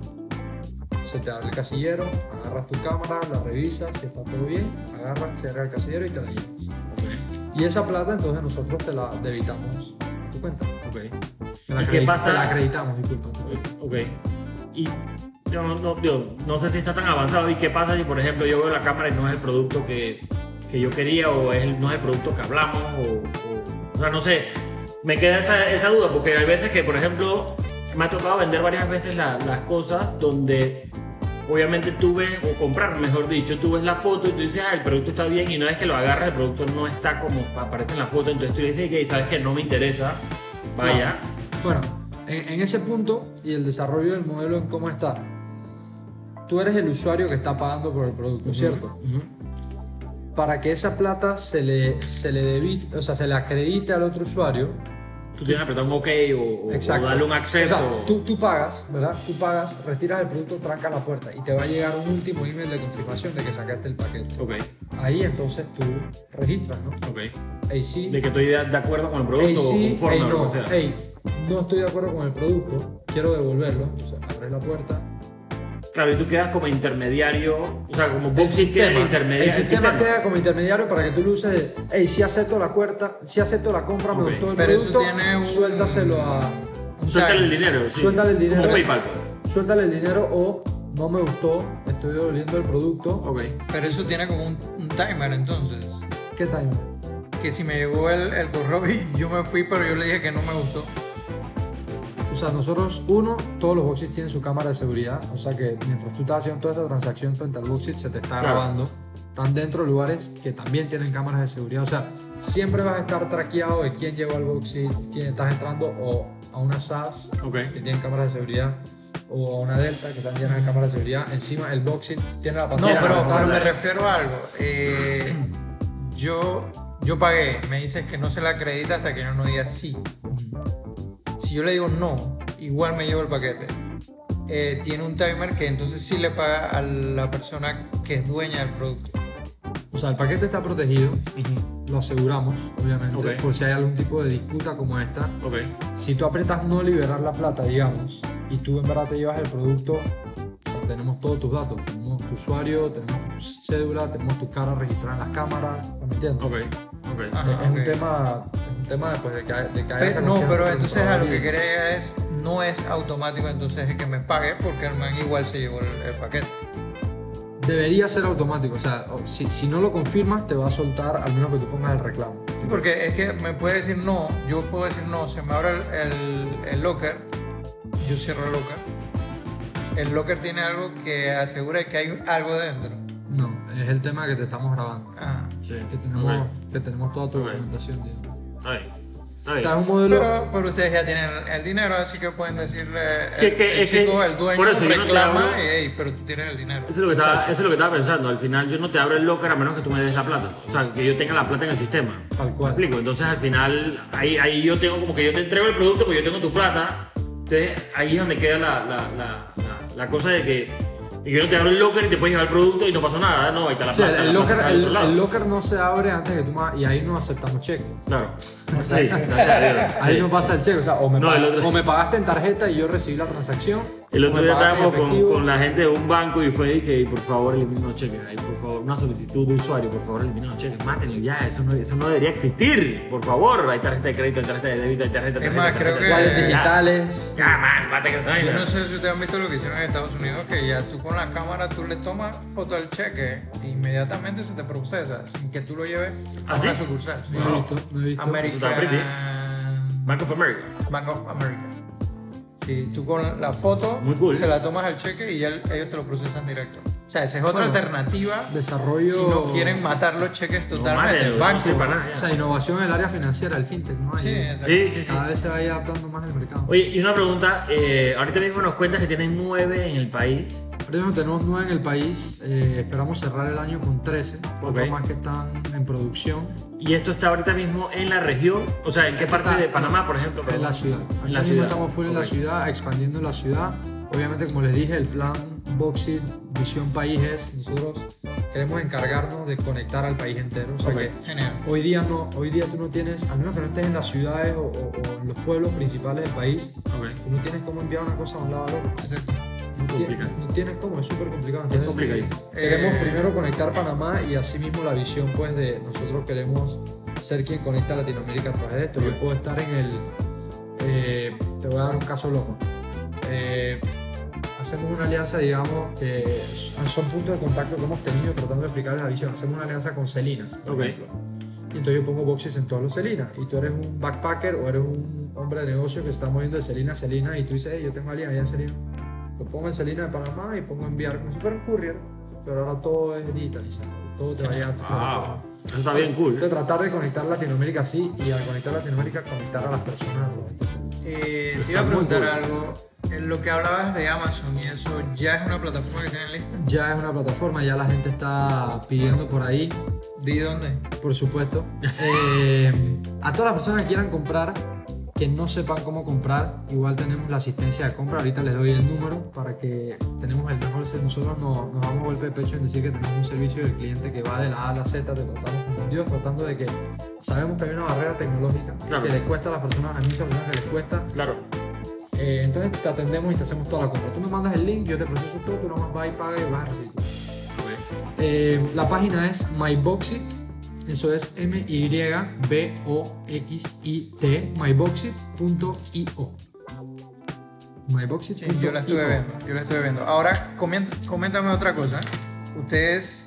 Se te abre el casillero, agarras tu cámara, la revisas, si está todo bien, agarras, cierras el casillero y te la llevas. Y esa plata entonces nosotros te la debitamos a tu cuenta. Ok. Te la, ¿Y qué pasa? te la acreditamos, disculpa. Ok. Y yo no, no, yo no sé si está tan avanzado. ¿Y qué pasa si, por ejemplo, yo veo la cámara y no es el producto que, que yo quería o es el- no es el producto que hablamos? O, o, o sea, no sé. Me queda esa, esa duda porque hay veces que, por ejemplo, me ha tocado vender varias veces la- las cosas donde obviamente tú ves, o comprar, mejor dicho, tú ves la foto y tú dices, ah, el producto está bien y una vez que lo agarras, el producto no está como aparece en la foto, entonces tú dices, que sabes que no me interesa, vaya. Bueno, en, en ese punto y el desarrollo del modelo en cómo está, tú eres el usuario que está pagando por el producto, ¿cierto? Ujú. Para que esa plata se le, se le debite, o sea, se le acredite al otro usuario, Tú tienes que apretar un OK o, o- o darle un acceso. O sea, tú, tú pagas, ¿verdad? Tú pagas, retiras el producto, trancas la puerta y te va a llegar un último email de confirmación de que sacaste el paquete. Ok, Ahí entonces tú registras, ¿no? ok. Hey, sí, De que estoy de, de acuerdo con el hey, producto o sí, conforme hey, o no, sea. hey, no estoy de acuerdo con el producto, quiero devolverlo. Entonces abres la puerta, Claro, y tú quedas como intermediario, o sea, como el sistema, intermedia- el sistema queda como intermediario para que tú lo uses de, hey, si acepto la puerta, si acepto la compra, me gustó el Pero eso producto, tiene un- suéltaselo a, Suéltale el dinero. sí. Suéltale el dinero. Como PayPal, pues. suéltale el dinero o no me gustó, estoy devolviendo el producto. Ok. Pero eso tiene como un, un timer entonces. ¿Qué timer? Que si me llegó el, el correo y yo me fui, pero yo le dije que no me gustó. O sea, nosotros, uno, todos los boxes tienen su cámara de seguridad. O sea que mientras tú estás haciendo toda esta transacción frente al boxit, se te está Claro. grabando. Están dentro de lugares que también tienen cámaras de seguridad. O sea, siempre vas a estar traqueado de quién llegó al boxit, quién estás entrando o a una SAS Ok. que tienen cámaras de seguridad o a una Delta que están llenas de cámaras de seguridad. Encima el boxit tiene la No, pantalla. pero, frontal. pero me refiero a algo. Eh, yo, yo pagué, me dices que no se la acredita hasta que yo no diga sí. Si yo le digo no, igual me llevo el paquete. Eh, tiene un timer que entonces sí le paga a la persona que es dueña del producto. O sea, el paquete está protegido, lo aseguramos, obviamente, por si hay algún tipo de disputa como esta. Ok. Si tú aprietas no liberar la plata, digamos, y tú en verdad te llevas el producto, o sea, tenemos todos tus datos, tenemos tu usuario, tenemos tu cédula, tenemos tu cara registrada en las cámaras, ¿me entiendes? Ok. Ok. Ajá, es, es un tema, es un tema después de que, de que haya no, pero entonces a lo que quería es, no es automático entonces el que me pague porque el man igual se llevó el, el paquete. Debería ser automático, o sea, si, si no lo confirmas, te va a soltar al menos que tú pongas el reclamo. Sí, porque es que me puede decir no, yo puedo decir no, se me abre el, el- el locker, yo cierro el locker. El locker tiene algo que asegura que hay algo dentro. No, es el tema que te estamos grabando, Ah. Sí. que tenemos, Ok. que tenemos toda tu Ok. documentación, digamos. Está O sea, es un modelo... Pero, pero ustedes ya tienen el dinero, así que pueden decirle Sí, el, es que- el es que- chico, el dueño por eso yo no te reclama hablo- y "Ey, pero tú tienes el dinero. Eso es, lo que estaba, eso es lo que estaba pensando. Al final yo no te abro el locker a menos que tú me des la plata. O sea, que yo tenga la plata en el sistema. Tal cual. ¿Me explico? Entonces al final ahí, ahí yo tengo como que yo te entrego el producto porque yo tengo tu plata. Entonces ahí es donde queda la, la, la, la, cosa de que, de que abro el locker y te puedes llevar el producto y no pasó nada. No, ahí está la Sí, el, plata. el la locker, plata el, locker no se abre antes que tú y ahí no aceptamos cheque. Claro. Sí, gracias a Dios. Ahí Sí. no pasa el cheque, o sea, o me, No, pag- el otro- o me pagaste en tarjeta y yo recibí la transacción, El otro día estábamos con, con la gente de un banco y fue y que por favor eliminen los cheques. Ay, por favor, una solicitud de usuario, por favor eliminen los cheques. Mátenlo ya, eso no, eso no debería existir. Por favor, hay tarjeta de crédito, hay tarjeta de débito, hay tarjeta de Es tarjeta, más, creo tarjeta, que- Wallets ya. digitales. Ya, man, mate que esa Yo no sé si ustedes han visto lo que hicieron en Estados Unidos, que ya tú con la cámara tú le tomas foto del cheque e inmediatamente se te procesa sin que tú lo lleves a ¿Ah, una sí? sucursal. Sí. No he visto, no he visto. está pretty. American Bank of America. Bank of America. Sí, tú con la foto Muy cool. se la tomas al cheque y ya ellos te lo procesan directo. O sea, esa es otra Bueno, alternativa Desarrollo. si no quieren matar los cheques No, totalmente. no banco. nada, ya. O sea, innovación en el área financiera, el fintech, ¿no? Sí. Sí, sí, sí. Cada vez se va adaptando más el mercado. Oye, y una pregunta, eh, ahorita mismo nos cuentas que tienen nueve en el país. Mismo tenemos nueve en el país, eh, esperamos cerrar el año con 13, cuatro Ok. más que están en producción Y esto está ahorita mismo en la región, o sea, ¿en qué Esto parte está- de Panamá, por ejemplo? en la ciudad. En Ahorita la mismo ciudad. estamos full en la ciudad, expandiendo en la ciudad. Obviamente, como les dije, el plan Boxit, Visión País es, nosotros queremos encargarnos de conectar al país entero. O sea Ok. que Genial. hoy día no, hoy día tú no tienes, al menos que no estés en las ciudades o, o- o en los pueblos principales del país, tú no tienes cómo enviar una cosa de un lado al otro. Exacto. No, complicado. no tienes cómo, es súper complicado. Es Entonces, complicadísimo. Queremos Eh, primero conectar Panamá y así mismo la visión pues de nosotros queremos ser quien conecta a Latinoamérica a través de esto. Yo puedo estar en el... eh, te voy a dar un caso loco. Eh, hacemos una alianza, digamos, que son puntos de contacto que hemos tenido tratando de explicarles la visión. Hacemos una alianza con Celinas, por Ok. ejemplo. Y entonces yo pongo boxes en todos los Celinas. Y tú eres un backpacker o eres un hombre de negocio que se está moviendo de Celina a Celina y tú dices, hey, yo tengo alianza en Celina. Lo pongo en Celina de Panamá y pongo a enviar como si fuera un courier. Pero ahora todo es digitalizado. Todo te va a llegar a tu Ah, eso está bien cool. Entonces, tratar de conectar Latinoamérica así y al conectar Latinoamérica conectar a las personas a través. Eh, te iba a preguntar cool. algo. En lo que hablabas de Amazon y eso, ¿ya es una plataforma que tienen lista? Ya es una plataforma, ya la gente está pidiendo por ahí ¿De dónde? por supuesto. Eh, a todas las personas que quieran comprar, que no sepan cómo comprar, igual tenemos la asistencia de compra. Ahorita les doy el número para que tenemos el mejor servicio. Nosotros no- nos damos golpe de pecho en decir que tenemos un servicio del cliente que va de la A a la Z, te tratamos como un Dios, tratando de que sabemos que hay una barrera tecnológica Claro. que le cuesta a las personas, a muchas personas que les cuesta. Claro. Eh, entonces te atendemos y te hacemos toda la compra. Tú me mandas el link, yo te proceso todo, tú nomás vas y pagas y vas a recibir. Eh, la página es myboxit, eso es M-Y-B-O-X-I-T, myboxit.io. Myboxit.io. Sí, yo la estuve viendo, yo la estuve viendo. Ahora, coméntame otra cosa. Ustedes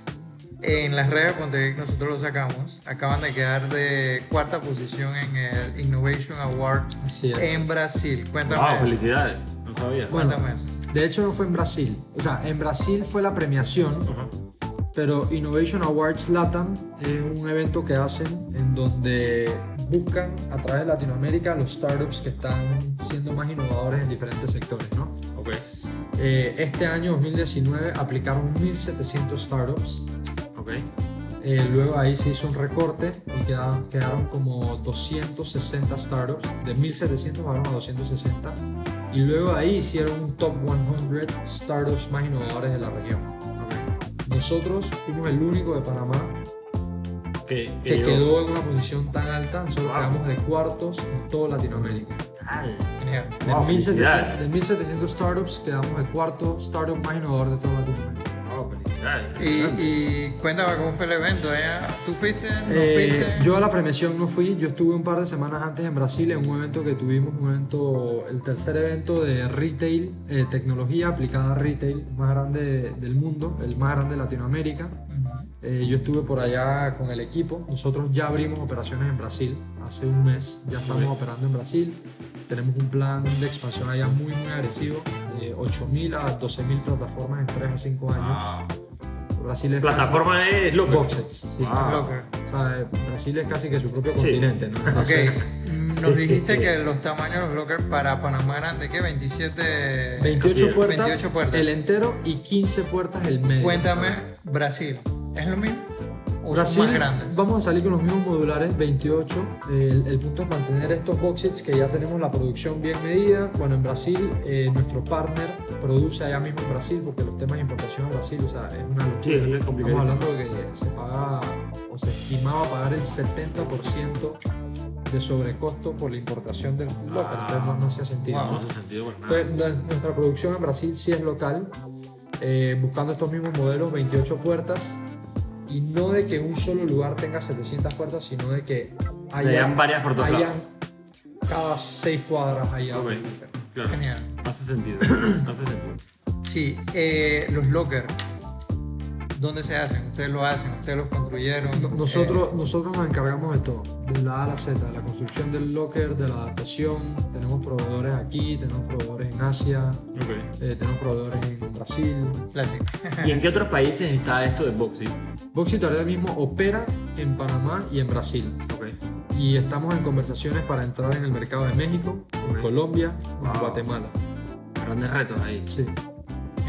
en las redes donde nosotros lo sacamos, acaban de quedar de cuarta posición en el Innovation Award en Brasil. Cuéntame Wow, eso. felicidades. No sabía. Bueno. Cuéntame eso. De hecho, no fue en Brasil. O sea, en Brasil fue la premiación. Pero Innovation Awards Latam es un evento que hacen en donde buscan a través de Latinoamérica los startups que están siendo más innovadores en diferentes sectores, ¿no? Ok. Eh, este año 2019 aplicaron 1.700 startups. Ok. Eh, luego ahí se hizo un recorte y quedaron, quedaron como 260 startups. De 1.700 bajaron a 260. Y luego ahí hicieron un top 100 startups más innovadores de la región. Nosotros fuimos el único de Panamá Que, quedó en una posición tan alta. Nosotros Wow. quedamos de cuartos en toda Latinoamérica. Tal. De, Wow, 1.700, felicidades. de 1.700 startups quedamos de cuarto startup más innovador de toda Latinoamérica. Y, y cuéntame cómo fue el evento. ¿eh? ¿Tú fuiste? ¿No Eh, fuiste? yo a la premiación no fui, yo estuve un par de semanas antes en Brasil en un evento que tuvimos, un evento, el tercer evento de retail, eh, tecnología aplicada a retail más grande de- del mundo, el más grande de Latinoamérica. Eh, yo estuve por allá con el equipo, nosotros ya abrimos operaciones en Brasil, hace un mes ya estamos operando en Brasil, tenemos un plan de expansión allá muy muy agresivo, de 8.000 a 12.000 plataformas en 3 a 5 años. Wow. Brasil es casi- Plataforma es loca. Boxets, sí. Wow. Locker. O sea, Brasil es casi que su propio Sí. continente, ¿no? Entonces, mm, nos dijiste que los tamaños de los lockers para Panamá eran de qué? 27. 28 Así es. puertas, 28 puertas. el entero y 15 puertas el medio. Cuéntame, Brasil, ¿es lo mismo? ¿O Brasil, son más grandes? vamos a salir con los mismos modulares, 28. El, el punto es mantener estos boxes que ya tenemos la producción bien medida. Bueno, en Brasil, eh, nuestro partner produce allá mismo en Brasil, porque los temas de importación en Brasil, o sea, es una locura. Sí, es Estamos hablando de que se paga, o se estimaba pagar el 70% de sobrecosto por la importación del locker, entonces no, no hacía sentido. Wow. No hace sentido por nada. Entonces, nue- nuestra producción en Brasil sí es local, eh, buscando estos mismos modelos, 28 puertas, y no de que un solo lugar tenga 700 puertas, sino de que hayan varias por todos hayan lados. cada 6 cuadras haya Ok. un locker. Claro. Genial. Hace sentido. Hace sentido. Sí, eh, los lockers, ¿dónde se hacen? ¿Ustedes lo hacen? ¿Ustedes los construyeron? No- Nosotros, nosotros nos encargamos de todo, de la A a la Z, de la construcción del locker, de la adaptación. Tenemos proveedores aquí, tenemos proveedores en Asia, eh, tenemos proveedores en Brasil. Eh, Clásico. ¿Y en qué otros países está esto de boxing? Boxit ahora mismo opera en Panamá y en Brasil. Ok. Y estamos en conversaciones para entrar en el mercado de México, en. Colombia, Wow. en Guatemala. Grandes retos ahí. Sí.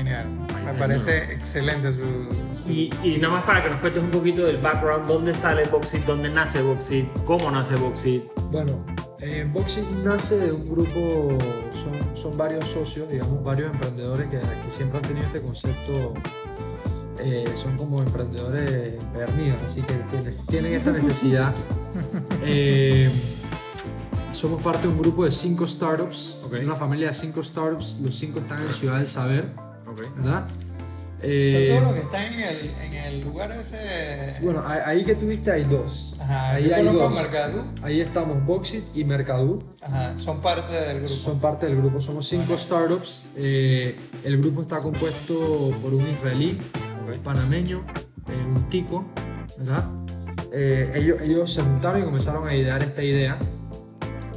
Genial. Me parece excelente su... su- Y, y nada más para que nos cuentes un poquito del background, dónde sale Boxit, dónde nace Boxit, cómo nace Boxit. Bueno, eh, Boxit nace de un grupo, son, son varios socios, digamos, varios emprendedores que, que siempre han tenido este concepto. eh, son como emprendedores pernidos, así que, que tienen esta necesidad. Eh, somos parte de un grupo de cinco startups, Ok. una familia de cinco startups, los cinco están en Ciudad del Saber, Ok. ¿verdad? Son Eh, todos los que están en el, en el lugar ese... bueno, ahí que tuviste hay dos. Ajá, ahí yo hay conozco dos. Mercadú. Ahí estamos Boxit y Mercadú. Ajá, son parte del grupo. Son parte del grupo, somos cinco startups. eh, el grupo está compuesto por un israelí, Ok. panameño, eh, un tico, ¿verdad? Eh, ellos, ellos se juntaron y comenzaron a idear esta idea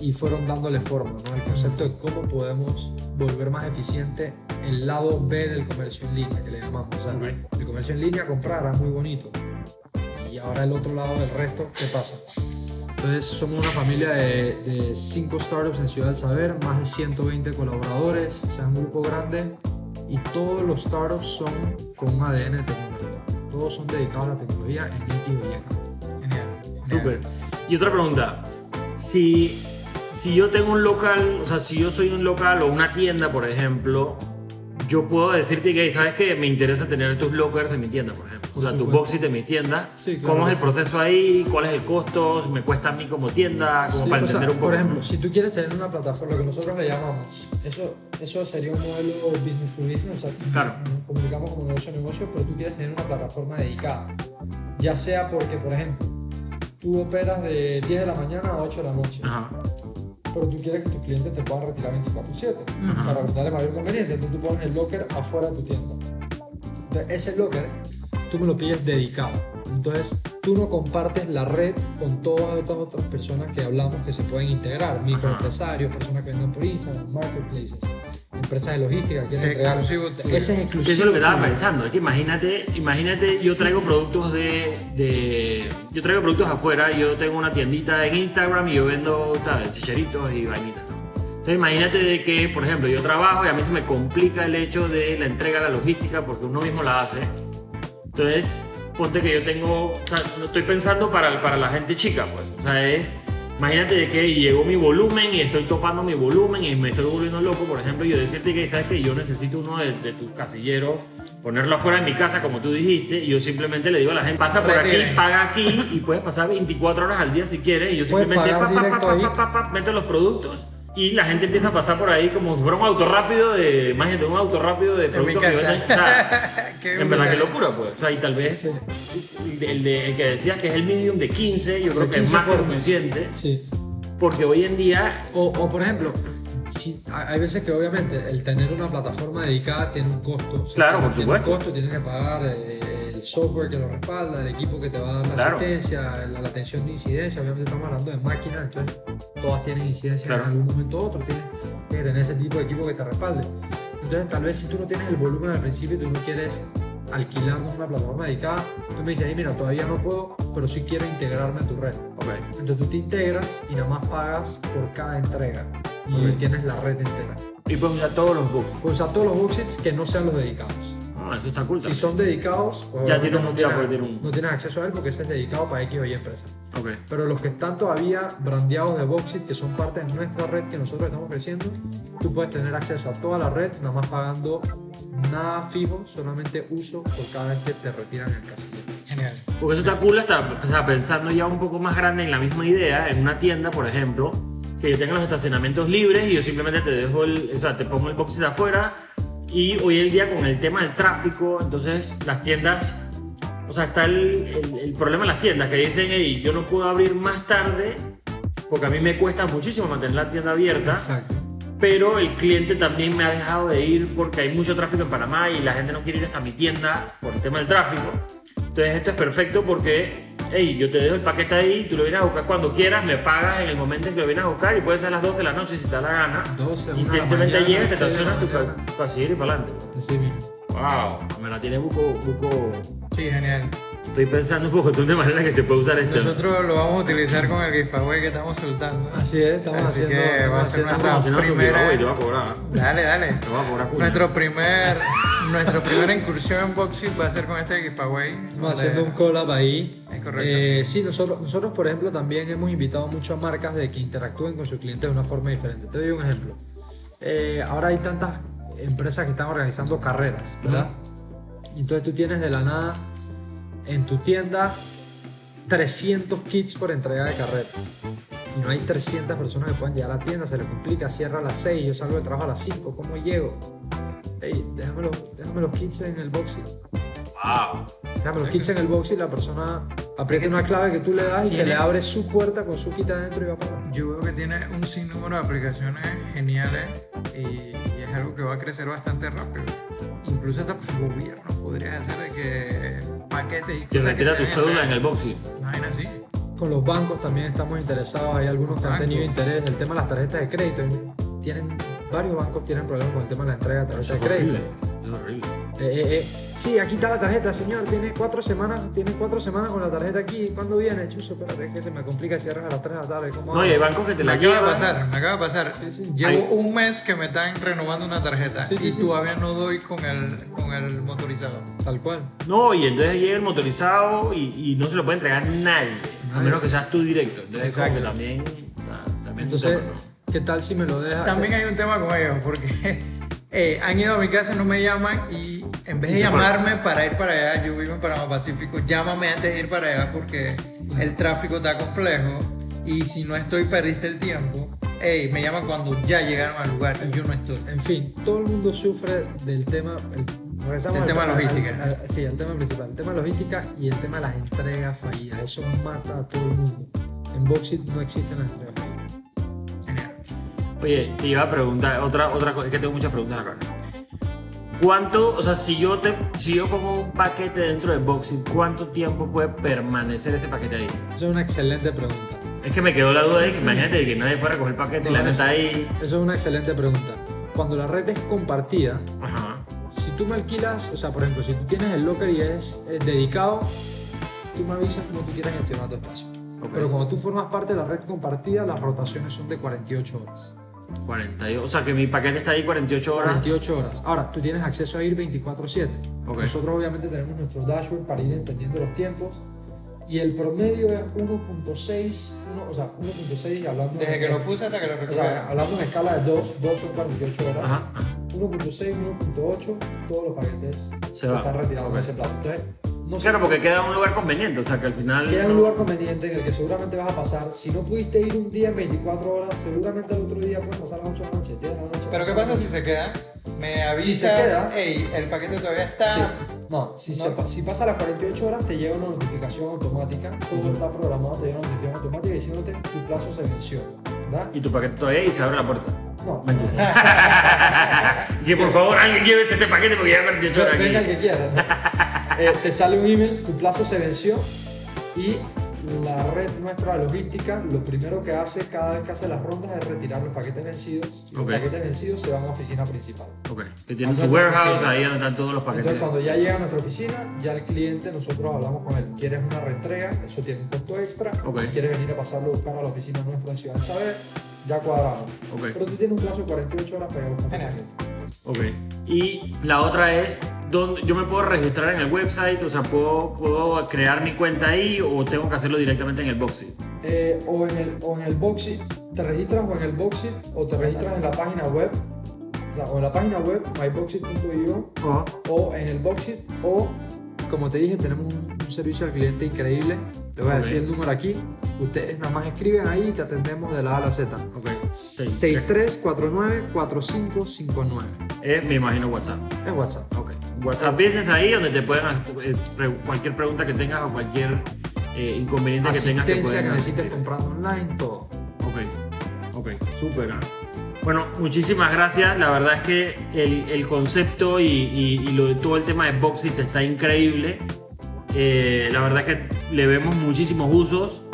y fueron dándole forma ¿no? al concepto de cómo podemos volver más eficiente el lado B del comercio en línea, que le llamamos. O sea, Ok. el comercio en línea, comprar, era muy bonito. Y ahora el otro lado del resto, ¿qué pasa? Entonces somos una familia de, de cinco startups en Ciudad del Saber, más de 120 colaboradores, o sea, un grupo grande y todos los startups son con un ADN de tecnología. Todos son dedicados a la tecnología en X Y. Genial. genial. Súper. Y otra pregunta. Si, si yo tengo un local, o sea, si yo soy un local o una tienda, por ejemplo, yo puedo decirte que, ¿sabes qué? Me interesa tener tus lockers en mi tienda, por ejemplo. O sea, tu supuesto. boxit en mi tienda. Sí, claro ¿Cómo es el sí. proceso ahí? ¿Cuál es el costo? ¿Me cuesta a mí como tienda? Como Sí, para o sea, entender un poco. Por ejemplo, si tú quieres tener una plataforma, lo que nosotros le llamamos, eso, eso sería un modelo business to business, o sea, Claro. nos comunicamos como negocio a negocio, pero tú quieres tener una plataforma dedicada. Ya sea porque, por ejemplo, tú operas de 10 de la mañana a 8 de la noche, Ajá. Pero tú quieres que tus clientes te puedan retirar 24/7 Ajá. para darle mayor conveniencia. Entonces tú pones el locker afuera de tu tienda. Entonces ese locker tú me lo pides dedicado. Entonces tú no compartes la red con todas estas otras personas que hablamos que se pueden integrar, microempresarios, personas que vendan por Instagram, marketplaces, empresas de logística que quieren Sí, entregar. exclusivo tuyo. Ese es exclusivo. Eso es lo que estaba pensando. Es que imagínate, imagínate, yo traigo productos de, de- Yo traigo productos afuera. Yo tengo una tiendita en Instagram y yo vendo tal, chicheritos y vainitas. Entonces imagínate de que, por ejemplo, yo trabajo y a mí se me complica el hecho de la entrega, la logística, porque uno mismo la hace. Entonces, ponte que yo tengo, o sea, no estoy pensando para, para la gente chica, pues. O sea, es, imagínate de que llegó mi volumen y estoy topando mi volumen y me estoy volviendo loco, por ejemplo, y yo decirte que, ¿sabes que Yo necesito uno de, de tus casilleros, ponerlo afuera de mi casa, como tú dijiste, y yo simplemente le digo a la gente, pasa por aquí, paga aquí, y puedes pasar 24 horas al día si quieres, y yo simplemente pa, pa, pa, pa, pa, pa, pa, meto los productos. Y la gente empieza a pasar por ahí como si fuera un auto rápido de, imagínate, un auto rápido de productos que venden. o sea, en verdad que locura, pues. O sea, y tal vez el, de- el de- el que decías que es el medium de 15, yo creo que es 15 más suficiente. Sí. Porque hoy en día, O, o, por ejemplo, si, hay veces que obviamente el tener una plataforma dedicada tiene un costo. O sea, Claro, por tiene un supuesto. costo, tienes que pagar eh, el software que lo respalda, el equipo que te va a dar la Claro. asistencia, la, la atención de incidencia. Obviamente estamos hablando de máquinas, entonces todas tienen incidencia Claro. en algún momento u otro. Tienes que tener ese tipo de equipo que te respalde. Entonces, tal vez si tú no tienes el volumen al principio y tú no quieres alquilarnos una plataforma dedicada, tú me dices, "Ey, mira, todavía no puedo, pero sí quiero integrarme a tu red. ok, Entonces tú te integras y nada más pagas por cada entrega y Ok. tienes la red entera. y puedes usar todos los books. Puedes usar todos los boxits que no sean los dedicados. Ah, eso está cool. Si también. son dedicados, Ya obviamente tiene un- no, ya tienes, un- no tienes acceso a él porque ese es dedicado para X o Y empresa. Ok. Pero los que están todavía brandeados de Boxit, que son parte de nuestra red que nosotros estamos creciendo, tú puedes tener acceso a toda la red, nada más pagando nada fijo, solamente uso por cada vez que te retiran el casillero. Genial. Porque eso está cool hasta o sea, pensando ya un poco más grande en la misma idea, en una tienda, por ejemplo, que yo tenga los estacionamientos libres y yo simplemente te dejo el, o sea, te pongo el boxit afuera y hoy en día con el tema del tráfico, entonces las tiendas, o sea, está el, el- el problema en las tiendas que dicen, hey, yo no puedo abrir más tarde porque a mí me cuesta muchísimo mantener la tienda abierta Exacto. pero el cliente también me ha dejado de ir porque hay mucho tráfico en Panamá y la gente no quiere ir hasta mi tienda por el tema del tráfico. Entonces esto es perfecto porque, hey, yo te dejo el paquete ahí, tú lo vienes a buscar cuando quieras, me pagas en el momento en que lo vienes a buscar y puede ser a las 12 de la noche si te da la gana. 12, y simplemente mañana, llegas, te estacionas tu seguir y para adelante. Así mismo. Wow, me la tiene buco, buco. Sí, genial. Estoy pensando un poco de manera que se puede usar esto. Nosotros lo vamos a utilizar con el giveaway que estamos soltando. Así es, estamos Así haciendo. que estamos va a ser nuestra- primera- voy a cobrar. Dale, dale. Te voy a cobrar cuña. Nuestro primer, nuestra primera incursión en Boxit va a ser con este giveaway. Estamos haciendo un collab ahí. Es correcto. Eh, sí, nosotros, nosotros, por ejemplo, también hemos invitado mucho a marcas de que interactúen con sus clientes de una forma diferente. Te doy un ejemplo. Eh, ahora hay tantas empresas que están organizando carreras, ¿verdad? Entonces tú tienes de la nada en tu tienda 300 kits por entrega de carreras. Y no hay 300 personas que puedan llegar a la tienda, se les complica, cierra a las 6, yo salgo de trabajo a las 5, ¿cómo llego? Ey, déjame los, déjame los kits en el boxing. Wow. Déjame los kits en el box y la persona aprieta una clave que tú le das y se le abre su puerta con su kit adentro y va para adelante. Yo veo que tiene un sinnúmero de aplicaciones geniales y, y es algo que va a crecer bastante rápido. Incluso hasta para el gobierno podrías hacer de que paquetes y Que cosas retira tu cédula en el boxing. Una vaina así. Con los bancos también estamos interesados, hay algunos que han tenido interés. El tema de las tarjetas de crédito, tienen, varios bancos tienen problemas con el tema de la entrega de tarjetas de crédito. Es horrible. Eh, eh, eh, Sí, aquí está la tarjeta, señor. Tiene cuatro semanas, tiene cuatro semanas con la tarjeta aquí. ¿Cuándo viene? Chuso, espérate, que se me complica cierras a las 3 de la tarde. ¿Cómo No, y hay bancos que te Me la acaba de pasar, me acaba de pasar. sí. Llevo un mes que me están renovando una tarjeta Sí, sí, y sí. todavía no doy con el, con el motorizado. Tal cual. No, y entonces llega el motorizado y, y no se lo puede entregar nadie, a menos que seas tú directo. Entonces, como Exacto. que también. también Entonces, un tema, ¿no? ¿qué tal si me lo dejas? También hay un tema con ellos porque eh, han ido a mi casa, no me llaman y en vez de fueron. llamarme para ir para allá, yo vivo en Panamá Pacífico, llámame antes de ir para allá porque el tráfico está complejo y si no estoy perdiste el tiempo. Ey, me llaman cuando ya llegaron al lugar y yo no estoy. En fin, todo el mundo sufre del tema. El, regresamos El al tema logística. al- al- sí, el tema principal. El tema logística y el tema de las entregas fallidas. Eso mata a todo el mundo. En Boxit no existen las entregas fallidas. Oye, te iba a preguntar otra, otra cosa, es que tengo muchas preguntas acá. ¿Cuánto, o sea, si yo, te, si yo pongo un paquete dentro de Boxing, ¿cuánto tiempo puede permanecer ese paquete ahí? Eso es una excelente pregunta. Es que me quedó la duda de que imagínate que nadie fuera a coger el paquete y la neta ahí. Eso es una excelente pregunta. Cuando la red es compartida, Ajá. si tú me alquilas, o sea, por ejemplo, si tú tienes el locker y es eh, dedicado, tú me avisas cómo tú quieras gestionar tu espacio. Ok. Pero cuando tú formas parte de la red compartida, las rotaciones son de 48 horas. 48, o sea que mi paquete está ahí 48 horas. 48 horas. Ahora, tú tienes acceso a ir 24/7. Ok. Nosotros obviamente tenemos nuestro dashboard para ir entendiendo los tiempos. Y el promedio es 1.6, uno- o sea, 1.6 y hablando Desde en- que lo puse hasta que lo o sea, hablando en escala de 2, 2 son 48 horas. Ajá, ajá. 1.6, 1.8, todos los paquetes Se se, están retirando en ese plazo. Entonces, no sé Claro, porque queda un lugar conveniente, o sea que al final. Queda un lugar conveniente en el que seguramente vas a pasar. Si no pudiste ir un día en 24 horas, seguramente el otro día puedes pasar las 8 de la noche, 10 de la noche. Pero ¿qué pasa si se queda? Me avisas, Si se queda- ey, el paquete todavía está. Sí. No, si, se pa- si pasa las 48 horas, te llega una notificación automática. Todo está programado, te llega una notificación automática diciéndote tu plazo se venció. ¿Verdad? Y tu paquete todavía y se abre la puerta. No, y que por favor alguien llévese este paquete porque ya 48 horas aquí. Venga el que quiera. ¿no? Eh, te sale un email, tu plazo se venció y la red nuestra de logística lo primero que hace cada vez que hace las rondas es retirar los paquetes vencidos. Y. Los paquetes vencidos se van a oficina principal. Ok. Que tienen su warehouse ahí donde están todos los paquetes. Entonces cuando ya llega a nuestra oficina, ya el cliente, nosotros hablamos con él. ¿Quieres una reentrega? Eso tiene un costo extra. Ok. ¿Quieres venir a pasarlo a buscar a la oficina nuestra en Ciudad del Saber? Ya cuadramos. Ok. Pero tú tienes un plazo de 48 horas para buscar tu Genial. paquete. Ok. Y la otra es, ¿dónde, ¿yo me puedo registrar en el website? O sea, ¿puedo, ¿puedo crear mi cuenta ahí o tengo que hacerlo directamente en el Boxy? Eh, o, en el, o en el Boxit, te registras o en el Boxit o te registras en la página web, o, sea, o en la página web myboxit.io o en el Boxit o como te dije tenemos un un servicio al cliente increíble. Les voy a decir el número aquí. Ustedes nada más escriben ahí y te atendemos de la A a la Z. Ok. 6349-4559. Eh, me imagino WhatsApp. Es WhatsApp. Ok. WhatsApp Business ahí donde te pueden eh, cualquier pregunta que tengas o cualquier eh, inconveniente que tengas te pueden que necesites comprando online, todo. Ok, ok, súper. Bueno, muchísimas gracias. La verdad es que el, el concepto y, y- y lo de todo el tema de Boxit está increíble. Eh, la verdad es que le vemos muchísimos usos.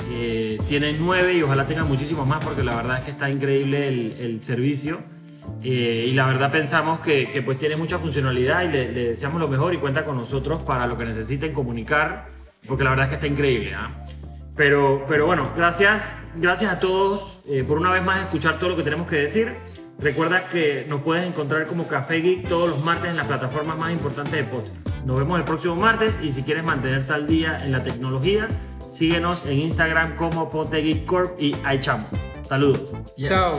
Eh, tiene nueve y ojalá tenga muchísimos más porque la verdad es que está increíble el, el servicio. Eh, y la verdad pensamos que, que, pues tiene mucha funcionalidad y le, le deseamos lo mejor y cuenta con nosotros para lo que necesiten comunicar porque la verdad es que está increíble. ¿ah? Pero, pero bueno, gracias, gracias a todos eh, por una vez más escuchar todo lo que tenemos que decir. Recuerda que nos puedes encontrar como Café Geek todos los martes en las plataformas más importantes de podcast. Nos vemos el próximo martes y si quieres mantenerte al día en la tecnología, Síguenos en Instagram como Ponte Corp y ahí chamo. Saludos. Chao.